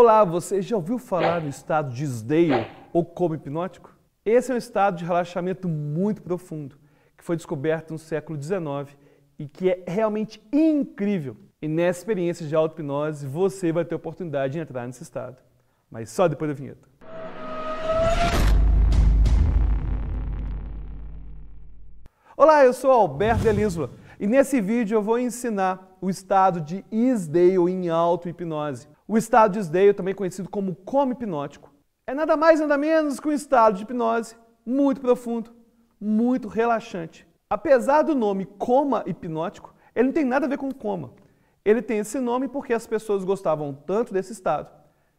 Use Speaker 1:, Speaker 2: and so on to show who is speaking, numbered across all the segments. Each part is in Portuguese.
Speaker 1: Olá, você já ouviu falar do estado de Sdale ou coma hipnótico? Esse é um estado de relaxamento muito profundo que foi descoberto no século XIX e que é realmente incrível. E nessa experiência de auto-hipnose você vai ter a oportunidade de entrar nesse estado. Mas só depois da vinheta. Olá, eu sou Alberto Elisla e nesse vídeo eu vou ensinar o estado de Isdale em auto-hipnose. O estado de Isdale, também conhecido como coma hipnótico, é nada mais nada menos que um estado de hipnose muito profundo, muito relaxante. Apesar do nome coma hipnótico, ele não tem nada a ver com coma. Ele tem esse nome porque as pessoas gostavam tanto desse estado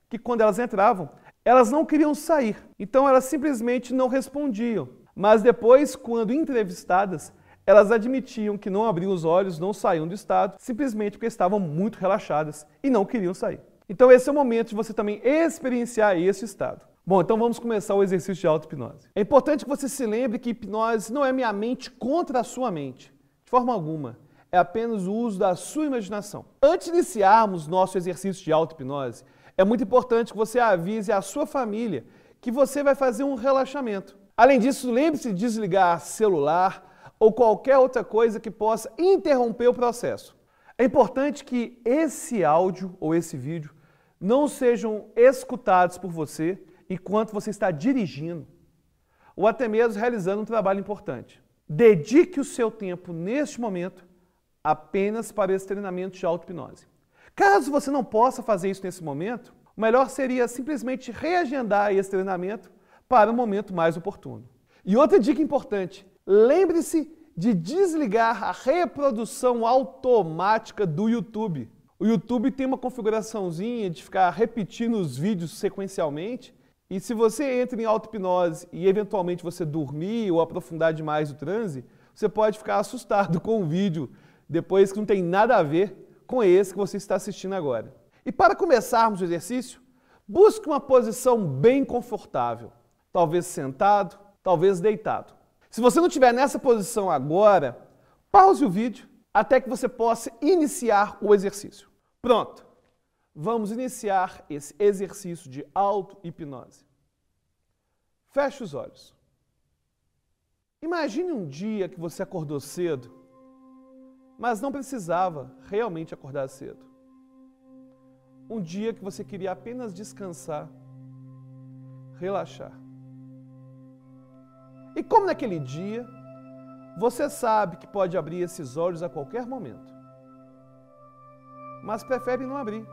Speaker 1: que quando elas entravam, elas não queriam sair. Então elas simplesmente não respondiam. Mas depois, quando entrevistadas, elas admitiam que não abriam os olhos, não saíam do estado, simplesmente porque estavam muito relaxadas e não queriam sair. Então esse é o momento de você também experienciar esse estado. Bom, então vamos começar o exercício de auto-hipnose. É importante que você se lembre que hipnose não é minha mente contra a sua mente, de forma alguma. É apenas o uso da sua imaginação. Antes de iniciarmos nosso exercício de auto-hipnose, é muito importante que você avise a sua família que você vai fazer um relaxamento. Além disso, lembre-se de desligar celular ou qualquer outra coisa que possa interromper o processo. É importante que esse áudio ou esse vídeo não sejam escutados por você enquanto você está dirigindo ou até mesmo realizando um trabalho importante. Dedique o seu tempo neste momento apenas para esse treinamento de auto-hipnose. Caso você não possa fazer isso nesse momento, o melhor seria simplesmente reagendar esse treinamento para um momento mais oportuno. E outra dica importante: lembre-se de desligar a reprodução automática do YouTube. O YouTube tem uma configuraçãozinha de ficar repetindo os vídeos sequencialmente. E se você entra em auto-hipnose e eventualmente você dormir ou aprofundar demais o transe, você pode ficar assustado com o vídeo depois que não tem nada a ver com esse que você está assistindo agora. E para começarmos o exercício, busque uma posição bem confortável talvez sentado, talvez deitado. Se você não estiver nessa posição agora, pause o vídeo até que você possa iniciar o exercício. Pronto! Vamos iniciar esse exercício de auto-hipnose. Feche os olhos. Imagine um dia que você acordou cedo, mas não precisava realmente acordar cedo. Um dia que você queria apenas descansar, relaxar. E como naquele dia, você sabe que pode abrir esses olhos a qualquer momento, mas prefere não abrir.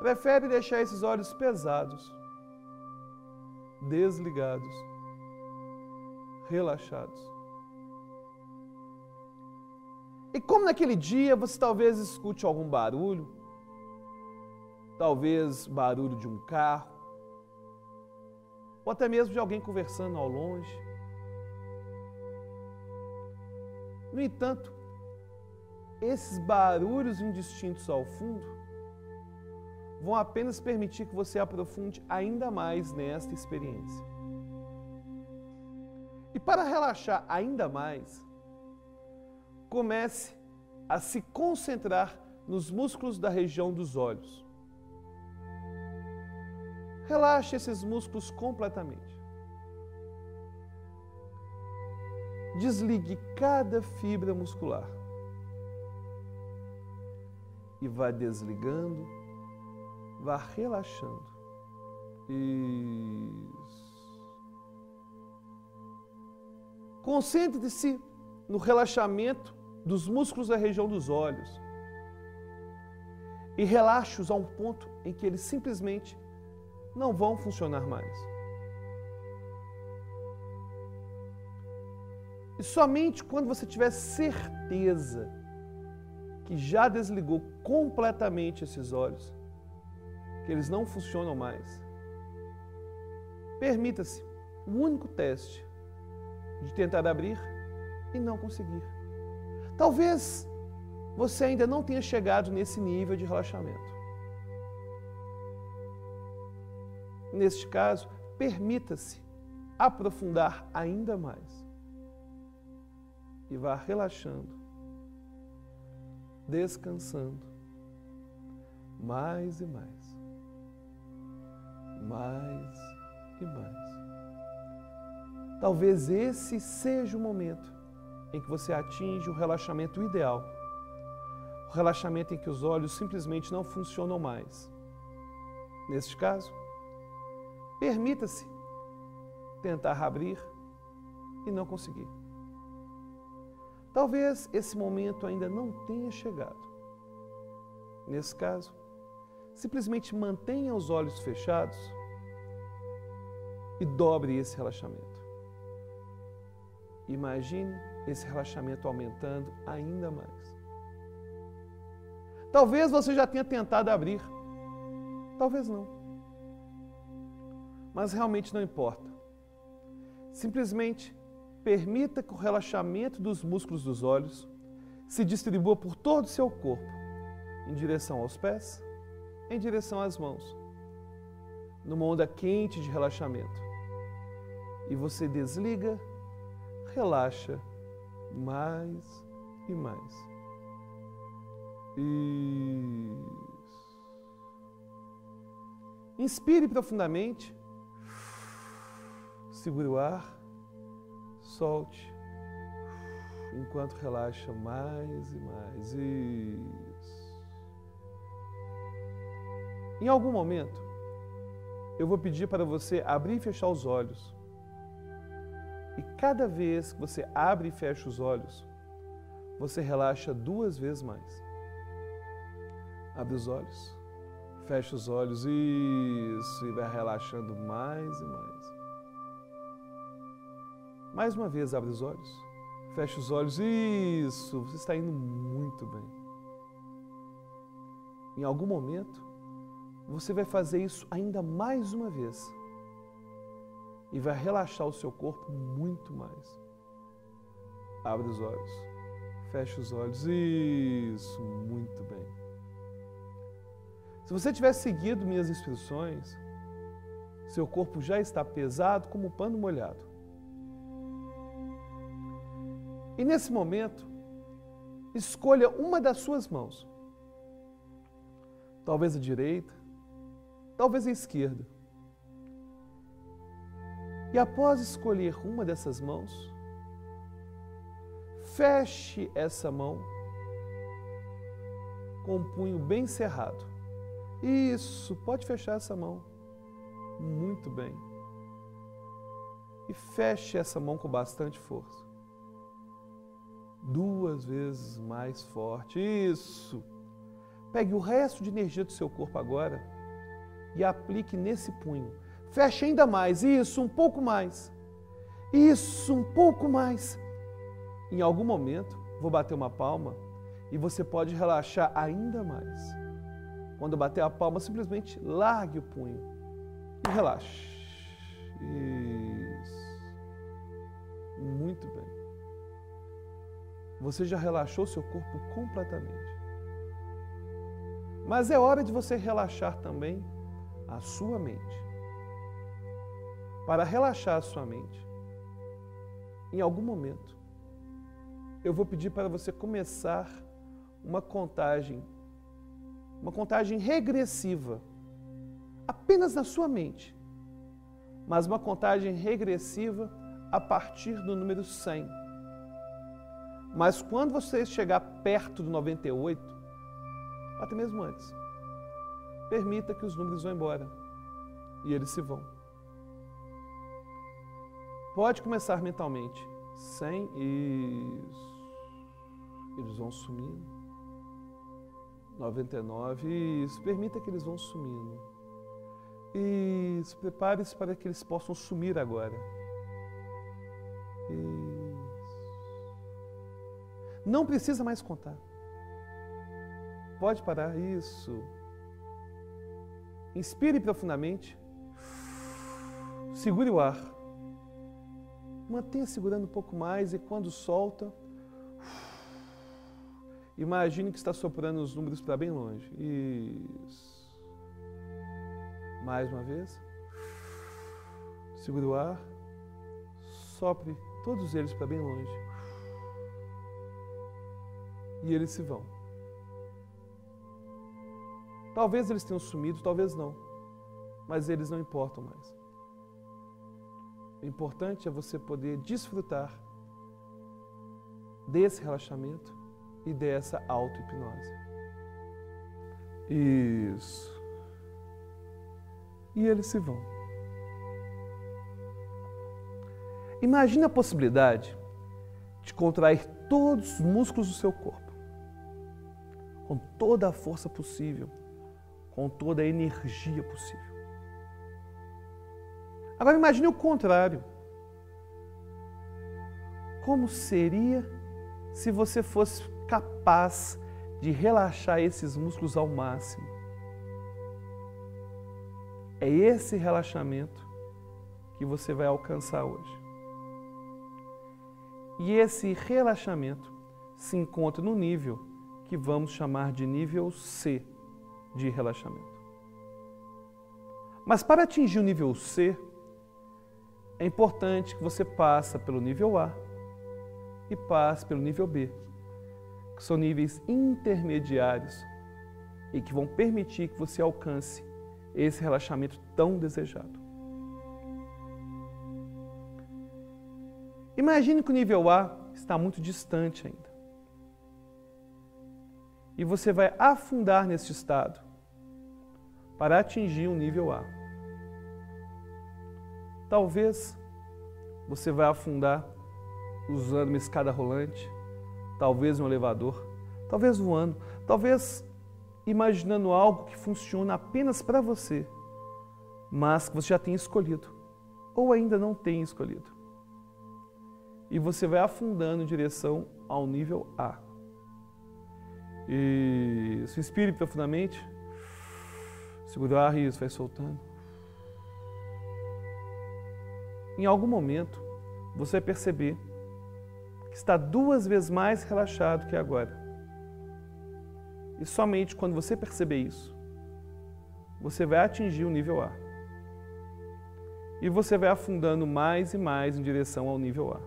Speaker 1: Prefere deixar esses olhos pesados, desligados, relaxados. E como naquele dia você talvez escute algum barulho, talvez barulho de um carro, ou até mesmo de alguém conversando ao longe. No entanto, esses barulhos indistintos ao fundo vão apenas permitir que você aprofunde ainda mais nesta experiência. E para relaxar ainda mais, comece a se concentrar nos músculos da região dos olhos. Relaxe esses músculos completamente. Desligue cada fibra muscular. E vá desligando, vá relaxando. Isso. Concentre-se no relaxamento dos músculos da região dos olhos. E relaxe-os a um ponto em que eles simplesmente não vão funcionar mais. E somente quando você tiver certeza que já desligou completamente esses olhos, que eles não funcionam mais, permita-se um único teste de tentar abrir e não conseguir. Talvez você ainda não tenha chegado nesse nível de relaxamento. Neste caso, permita-se aprofundar ainda mais. E vá relaxando, descansando mais e mais. mais e mais. Talvez esse seja o momento em que você atinge o relaxamento ideal. O relaxamento em que os olhos simplesmente não funcionam mais. Neste caso, permita-se tentar abrir e não conseguir. Talvez esse momento ainda não tenha chegado. Nesse caso, simplesmente mantenha os olhos fechados e dobre esse relaxamento. Imagine esse relaxamento aumentando ainda mais. Talvez você já tenha tentado abrir, talvez não. Mas realmente não importa. Simplesmente permita que o relaxamento dos músculos dos olhos se distribua por todo o seu corpo, em direção aos pés, em direção às mãos, numa onda quente de relaxamento. E você desliga relaxa mais e mais. Isso. Inspire profundamente. Segure o ar. Solte. Enquanto relaxa mais e mais. Isso. Em algum momento, eu vou pedir para você abrir e fechar os olhos e cada vez que você abre e fecha os olhos, você relaxa duas vezes mais. Abre os olhos, fecha os olhos, isso, e vai relaxando mais e mais. Mais uma vez, abre os olhos, fecha os olhos, isso, você está indo muito bem. Em algum momento, você vai fazer isso ainda mais uma vez e vai relaxar o seu corpo muito mais. Abre os olhos, fecha os olhos, isso, muito bem. Se você tiver seguido minhas instruções, seu corpo já está pesado como pano molhado. E nesse momento, escolha uma das suas mãos. Talvez a direita, talvez a esquerda e após escolher uma dessas mãos, feche essa mão com o punho bem cerrado. Isso, pode fechar essa mão. Muito bem. E feche essa mão com bastante força. Duas vezes mais forte. Isso. Pegue o resto de energia do seu corpo agora e aplique nesse punho Feche ainda mais. Isso, um pouco mais. Isso, um pouco mais. Em algum momento, vou bater uma palma e você pode relaxar ainda mais. Quando bater a palma, simplesmente largue o punho e relaxe. Isso. Muito bem. Você já relaxou seu corpo completamente. Mas é hora de você relaxar também a sua mente para relaxar a sua mente, em algum momento, eu vou pedir para você começar uma contagem, uma contagem regressiva, apenas na sua mente, mas uma contagem regressiva a partir do número 100. Mas quando você chegar perto do 98, até mesmo antes, permita que os números vão embora e eles se vão. Pode começar mentalmente. Sem isso. Eles vão sumindo. 99. Isso. Permita que eles vão sumindo. Isso. Prepare-se para que eles possam sumir agora. Isso. Não precisa mais contar. Pode parar. Isso. Inspire profundamente. Segure o ar. Mantenha segurando um pouco mais e quando solta, imagine que está soprando os números para bem longe. Isso. Mais uma vez. Segure o ar. Sopre todos eles para bem longe. E eles se vão. Talvez eles tenham sumido, talvez não. mas eles não importam mais. O importante é você poder desfrutar desse relaxamento e dessa auto-hipnose. Isso. E eles se vão. Imagine a possibilidade de contrair todos os músculos do seu corpo, com toda a força possível, com toda a energia possível. Agora imagine o contrário. Como seria se você fosse capaz de relaxar esses músculos ao máximo? É esse relaxamento que você vai alcançar hoje. E esse relaxamento se encontra no nível que vamos chamar de nível C de relaxamento. Mas para atingir o nível C, é importante que você passe pelo nível A e passe pelo nível B, que são níveis intermediários e que vão permitir que você alcance esse relaxamento tão desejado. Imagine que o nível A está muito distante ainda. E você vai afundar nesse estado para atingir o nível A. Talvez você vai afundar usando uma escada rolante, talvez um elevador, talvez voando, talvez imaginando algo que funciona apenas para você, mas que você já tem escolhido ou ainda não tem escolhido e você vai afundando em direção ao nível A. E se inspire profundamente, segura o ar e isso, vai soltando. Em algum momento, você vai perceber que está duas vezes mais relaxado que agora. E somente quando você perceber isso, você vai atingir o nível A. E você vai afundando mais e mais em direção ao nível A.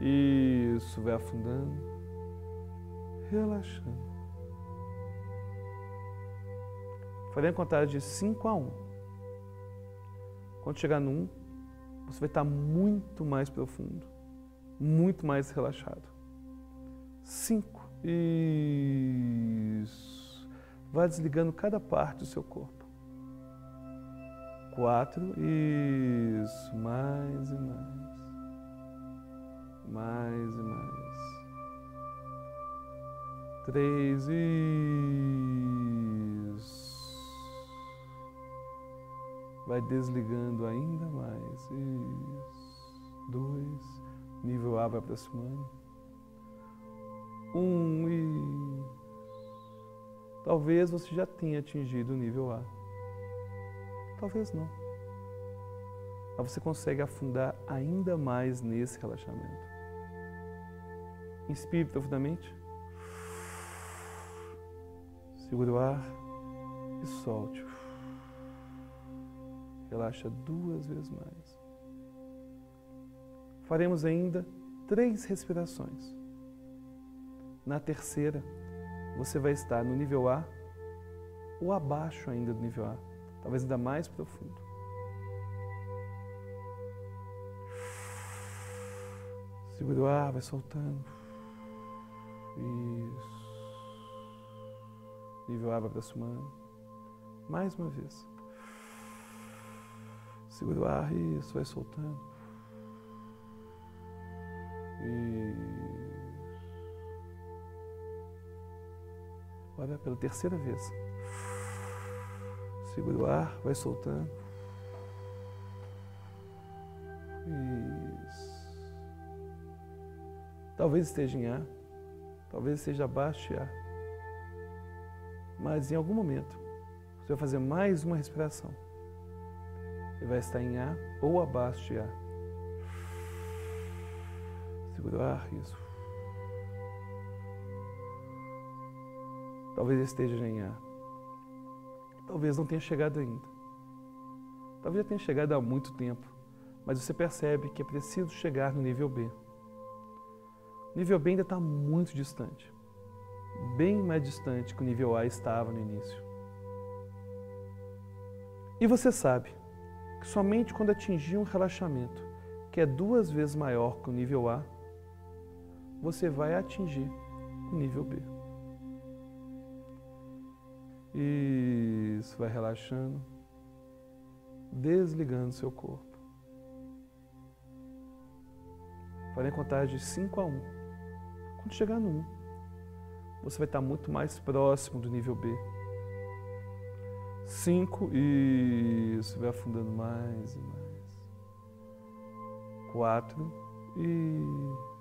Speaker 1: Isso, vai afundando, relaxando. Farei a contagem de 5 a 1. Um. Quando chegar no 1, um, você vai estar muito mais profundo, muito mais relaxado. 5. Isso. Vai desligando cada parte do seu corpo. 4. Isso. Mais e mais mais e mais. Três, isso. Vai desligando ainda mais, isso. Dois, nível A vai aproximando. Um, e Talvez você já tenha atingido o nível A. Talvez não. Mas você consegue afundar ainda mais nesse relaxamento. Inspire profundamente. Segure o ar e solte. Relaxa duas vezes mais. Faremos ainda três respirações. Na terceira, você vai estar no nível A ou abaixo ainda do nível A, talvez ainda mais profundo. Segura o ar, vai soltando. Isso. Nível vai aproximando. Mais uma vez. Segura o ar, isso, vai soltando. Isso. Agora pela terceira vez. Segura o ar, vai soltando. Isso. Talvez esteja em ar talvez seja abaixo de ar. Mas em algum momento, você vai fazer mais uma respiração. Ele vai estar em ar ou abaixo de ar. Segura o ar, isso. Talvez esteja em ar. Talvez não tenha chegado ainda. Talvez já tenha chegado há muito tempo. Mas você percebe que é preciso chegar no nível B. O nível B ainda está muito distante, bem mais distante que o nível A estava no início. E você sabe que somente quando atingir um relaxamento que é duas vezes maior que o nível A, você vai atingir o nível B. Isso, vai relaxando, desligando seu corpo. Farei contar de 5 a 1. Um. Quando chegar no 1, um, você vai estar muito mais próximo do nível B. 5, isso, vai afundando mais e mais. 4, isso.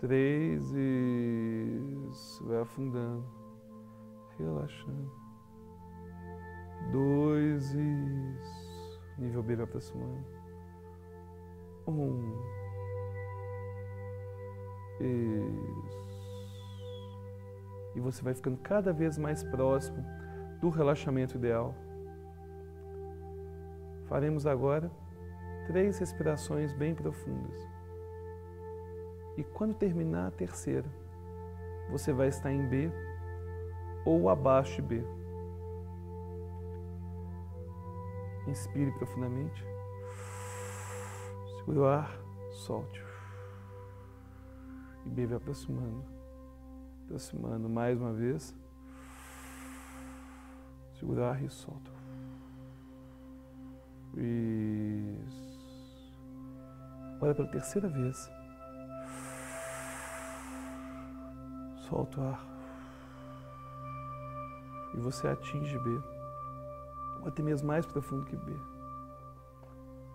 Speaker 1: 3, isso, vai afundando, relaxando. 2, isso, nível B vai aproximando. 1, um. Isso. E você vai ficando cada vez mais próximo do relaxamento ideal. Faremos agora três respirações bem profundas. E quando terminar a terceira, você vai estar em B ou abaixo de B. Inspire profundamente. Segure o ar, solte. E B vai aproximando. Aproximando mais uma vez. Segura o ar e solta. Isso. Agora pela terceira vez. Solta o ar. E você atinge B. Ou até mesmo mais profundo que B.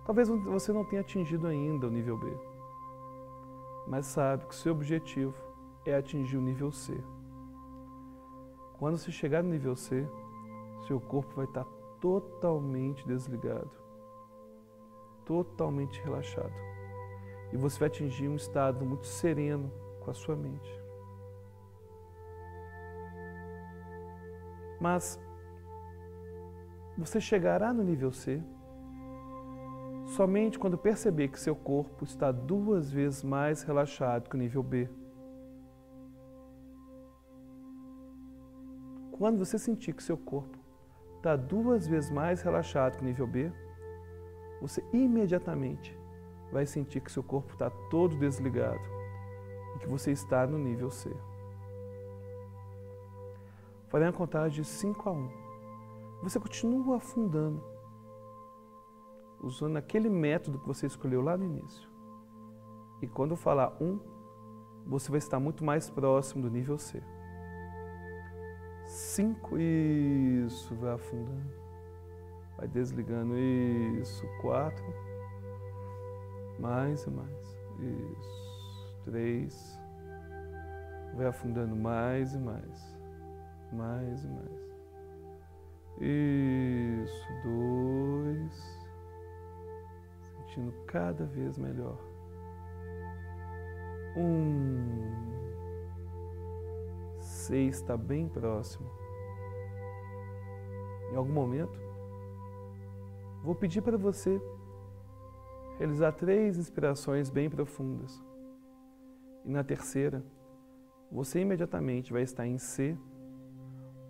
Speaker 1: Talvez você não tenha atingido ainda o nível B. Mas sabe que seu objetivo é atingir o nível C. Quando você chegar no nível C, seu corpo vai estar totalmente desligado, totalmente relaxado. E você vai atingir um estado muito sereno com a sua mente. Mas você chegará no nível C somente quando perceber que seu corpo está duas vezes mais relaxado que o nível B. Quando você sentir que seu corpo está duas vezes mais relaxado que o nível B, você imediatamente vai sentir que seu corpo está todo desligado e que você está no nível C. Farei uma contagem de 5 a 1. Você continua afundando, usando aquele método que você escolheu lá no início. E quando eu falar 1, você vai estar muito mais próximo do nível C. 5, isso, vai afundando. Vai desligando, isso. 4, mais e mais. Isso. 3, vai afundando mais e mais mais e mais. Isso, dois. Sentindo cada vez melhor. Um. Seis está bem próximo. Em algum momento, vou pedir para você realizar três inspirações bem profundas. E na terceira, você imediatamente vai estar em C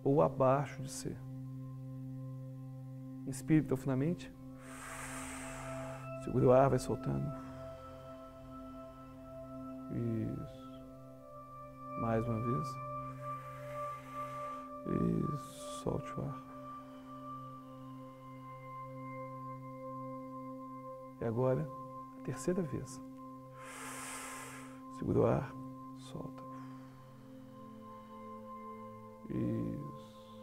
Speaker 1: ou abaixo de ser. Inspire profundamente. Segura o ar, vai soltando. Isso. Mais uma vez. Isso. Solte o ar. E agora, a terceira vez. Segura o ar, solta. Isso.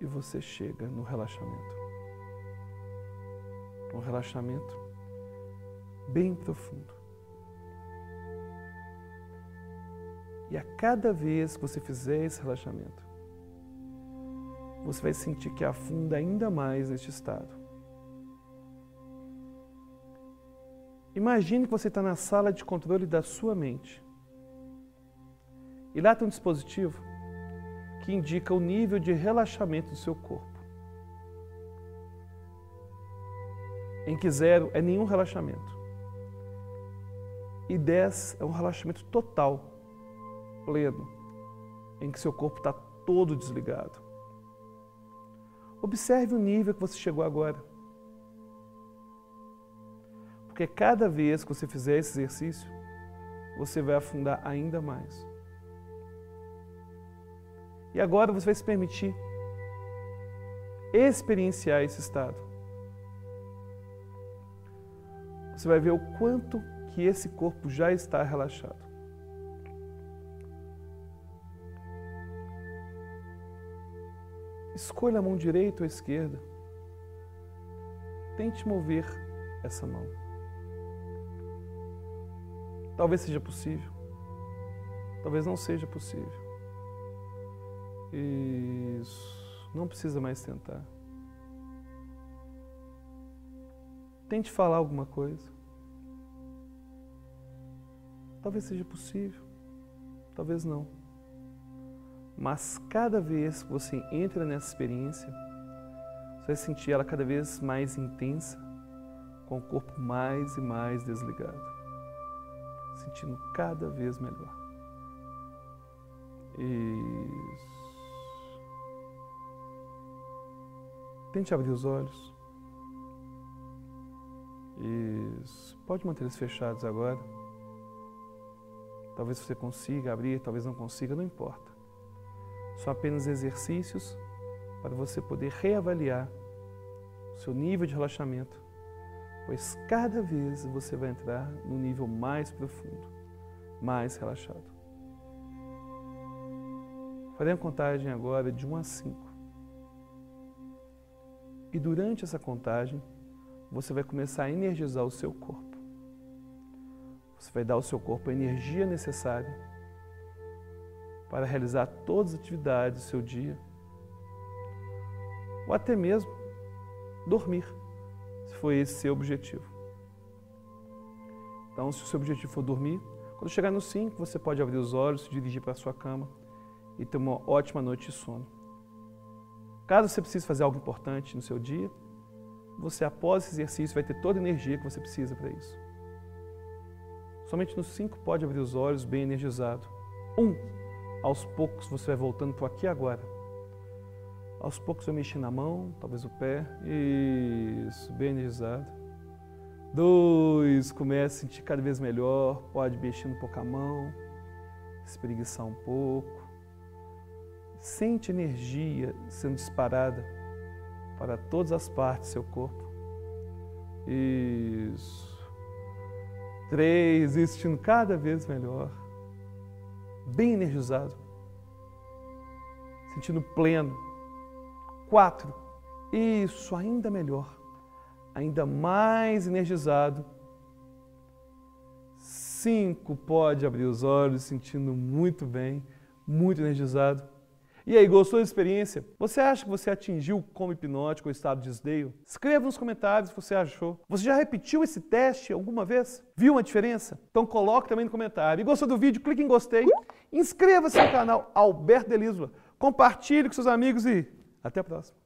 Speaker 1: E você chega no relaxamento. Um relaxamento bem profundo. E a cada vez que você fizer esse relaxamento, você vai sentir que afunda ainda mais neste estado. Imagine que você está na sala de controle da sua mente. E lá tem um dispositivo que indica o nível de relaxamento do seu corpo. Em que zero é nenhum relaxamento. E 10 é um relaxamento total, pleno, em que seu corpo está todo desligado. Observe o nível que você chegou agora. Porque cada vez que você fizer esse exercício, você vai afundar ainda mais. E agora você vai se permitir experienciar esse estado. Você vai ver o quanto que esse corpo já está relaxado. Escolha a mão direita ou esquerda. Tente mover essa mão. Talvez seja possível. Talvez não seja possível. Isso. Não precisa mais tentar. Tente falar alguma coisa. Talvez seja possível, talvez não. Mas cada vez que você entra nessa experiência, você vai sentir ela cada vez mais intensa, com o corpo mais e mais desligado, sentindo cada vez melhor. Isso. Tente abrir os olhos. Isso. Pode manter eles fechados agora. Talvez você consiga abrir, talvez não consiga, não importa. São apenas exercícios para você poder reavaliar o seu nível de relaxamento, pois cada vez você vai entrar no nível mais profundo, mais relaxado. Farei a contagem agora de 1 a 5. E durante essa contagem, você vai começar a energizar o seu corpo. Você vai dar ao seu corpo a energia necessária para realizar todas as atividades do seu dia, ou até mesmo dormir, se for esse seu objetivo. Então, se o seu objetivo for dormir, quando chegar no 5, você pode abrir os olhos, se dirigir para a sua cama e ter uma ótima noite de sono. Caso você precise fazer algo importante no seu dia, você, após esse exercício, vai ter toda a energia que você precisa para isso. Somente no 5 pode abrir os olhos bem energizado. 1. Um, aos poucos você vai voltando para aqui agora. Aos poucos vai mexendo na mão, talvez o pé. Isso, bem energizado. 2. Comece a sentir cada vez melhor. Pode mexer um pouco a mão, espreguiçar um pouco. Sente energia sendo disparada para todas as partes do seu corpo. Isso. Três, sentindo cada vez melhor. Bem energizado. Sentindo pleno. Quatro. Isso, ainda melhor. Ainda mais energizado. Cinco, pode abrir os olhos, sentindo muito bem, muito energizado. E aí, gostou da experiência? Você acha que você atingiu como hipnótico o estado de desdeio? Escreva nos comentários o que você achou. Você já repetiu esse teste alguma vez? Viu uma diferença? Então coloque também no comentário. E gostou do vídeo? Clique em gostei. Inscreva-se no canal Alberto Delisva. Compartilhe com seus amigos e até a próxima.